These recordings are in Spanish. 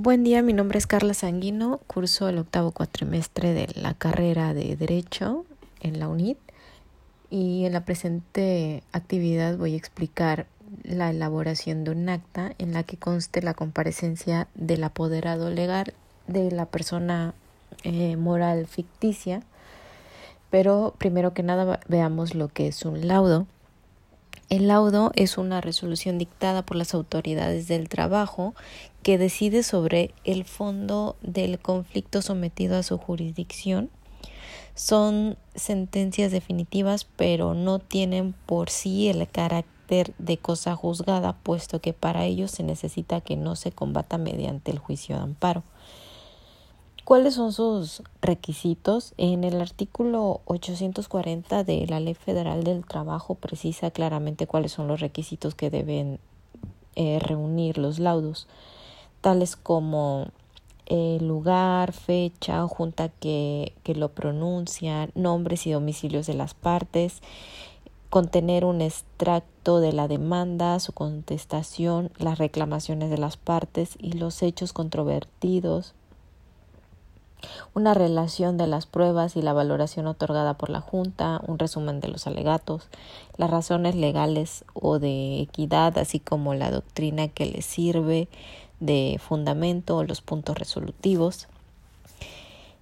Buen día, mi nombre es Carla Sanguino, curso el octavo cuatrimestre de la carrera de Derecho en la UNIT y en la presente actividad voy a explicar la elaboración de un acta en la que conste la comparecencia del apoderado legal de la persona eh, moral ficticia. Pero primero que nada veamos lo que es un laudo. El laudo es una resolución dictada por las autoridades del trabajo que decide sobre el fondo del conflicto sometido a su jurisdicción. Son sentencias definitivas, pero no tienen por sí el carácter de cosa juzgada, puesto que para ello se necesita que no se combata mediante el juicio de amparo. ¿Cuáles son sus requisitos? En el artículo 840 de la Ley Federal del Trabajo precisa claramente cuáles son los requisitos que deben eh, reunir los laudos, tales como el lugar, fecha, junta que, que lo pronuncia, nombres y domicilios de las partes, contener un extracto de la demanda, su contestación, las reclamaciones de las partes y los hechos controvertidos, una relación de las pruebas y la valoración otorgada por la Junta, un resumen de los alegatos, las razones legales o de equidad, así como la doctrina que le sirve de fundamento o los puntos resolutivos.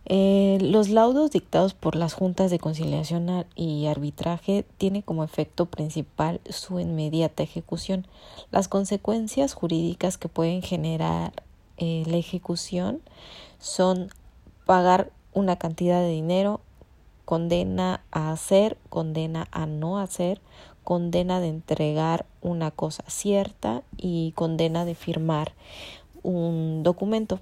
Eh, los laudos dictados por las juntas de conciliación y arbitraje tienen como efecto principal su inmediata ejecución. Las consecuencias jurídicas que pueden generar eh, la ejecución son pagar una cantidad de dinero, condena a hacer, condena a no hacer, condena de entregar una cosa cierta y condena de firmar un documento.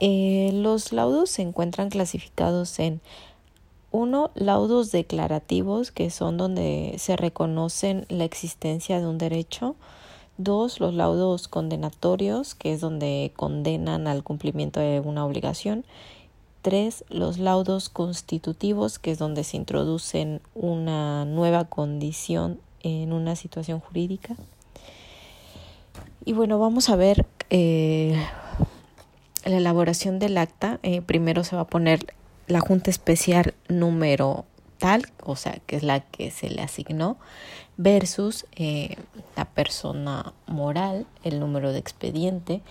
Eh, los laudos se encuentran clasificados en uno, laudos declarativos, que son donde se reconocen la existencia de un derecho. Dos, los laudos condenatorios, que es donde condenan al cumplimiento de una obligación. Tres, los laudos constitutivos, que es donde se introducen una nueva condición en una situación jurídica. Y bueno, vamos a ver eh, la elaboración del acta. Eh, primero se va a poner la Junta Especial número tal, o sea, que es la que se le asignó, versus eh, la persona moral, el número de expediente,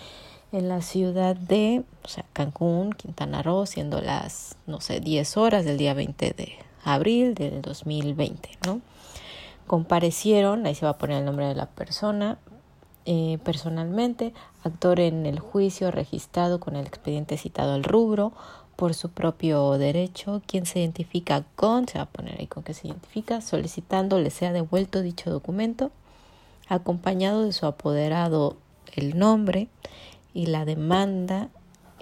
en la ciudad de Cancún, Quintana Roo, siendo las, no sé, 10 horas del día 20 de abril del 2020, ¿no? Comparecieron, ahí se va a poner el nombre de la persona, eh, personalmente, actor en el juicio registrado con el expediente citado al rubro, por su propio derecho, quien se identifica con, se va a poner ahí con que se identifica, solicitando le sea devuelto dicho documento, acompañado de su apoderado el nombre y la demanda,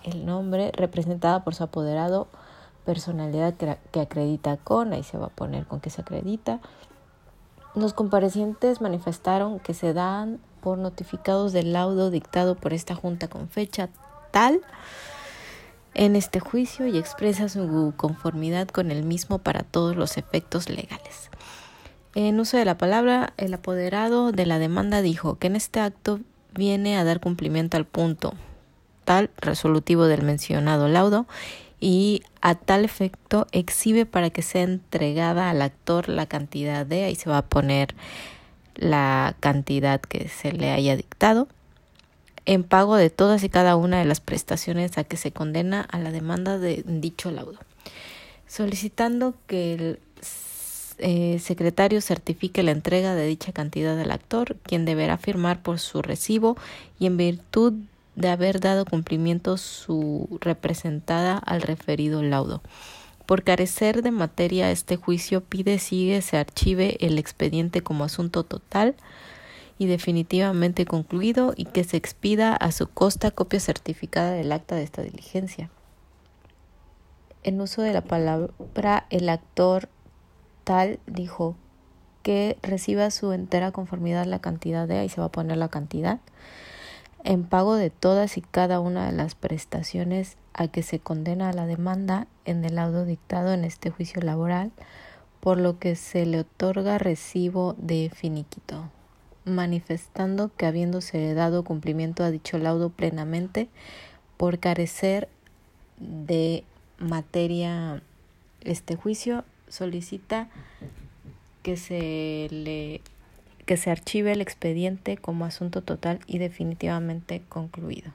el nombre representada por su apoderado, personalidad que acredita con, ahí se va a poner con que se acredita. Los comparecientes manifestaron que se dan por notificados del laudo dictado por esta junta con fecha tal en este juicio y expresa su conformidad con el mismo para todos los efectos legales. En uso de la palabra, el apoderado de la demanda dijo que en este acto viene a dar cumplimiento al punto tal resolutivo del mencionado laudo y a tal efecto exhibe para que sea entregada al actor la cantidad de, ahí se va a poner la cantidad que se le haya dictado, en pago de todas y cada una de las prestaciones a que se condena a la demanda de dicho laudo, solicitando que el eh, secretario certifique la entrega de dicha cantidad al actor, quien deberá firmar por su recibo y en virtud de haber dado cumplimiento su representada al referido laudo. Por carecer de materia este juicio pide sigue se archive el expediente como asunto total y definitivamente concluido y que se expida a su costa copia certificada del acta de esta diligencia. En uso de la palabra, el actor tal dijo que reciba su entera conformidad la cantidad de, ahí se va a poner la cantidad, en pago de todas y cada una de las prestaciones a que se condena a la demanda en el laudo dictado en este juicio laboral, por lo que se le otorga recibo de finiquito. Manifestando que habiéndose dado cumplimiento a dicho laudo plenamente, por carecer de materia este juicio, solicita que se le que se archive el expediente como asunto total y definitivamente concluido.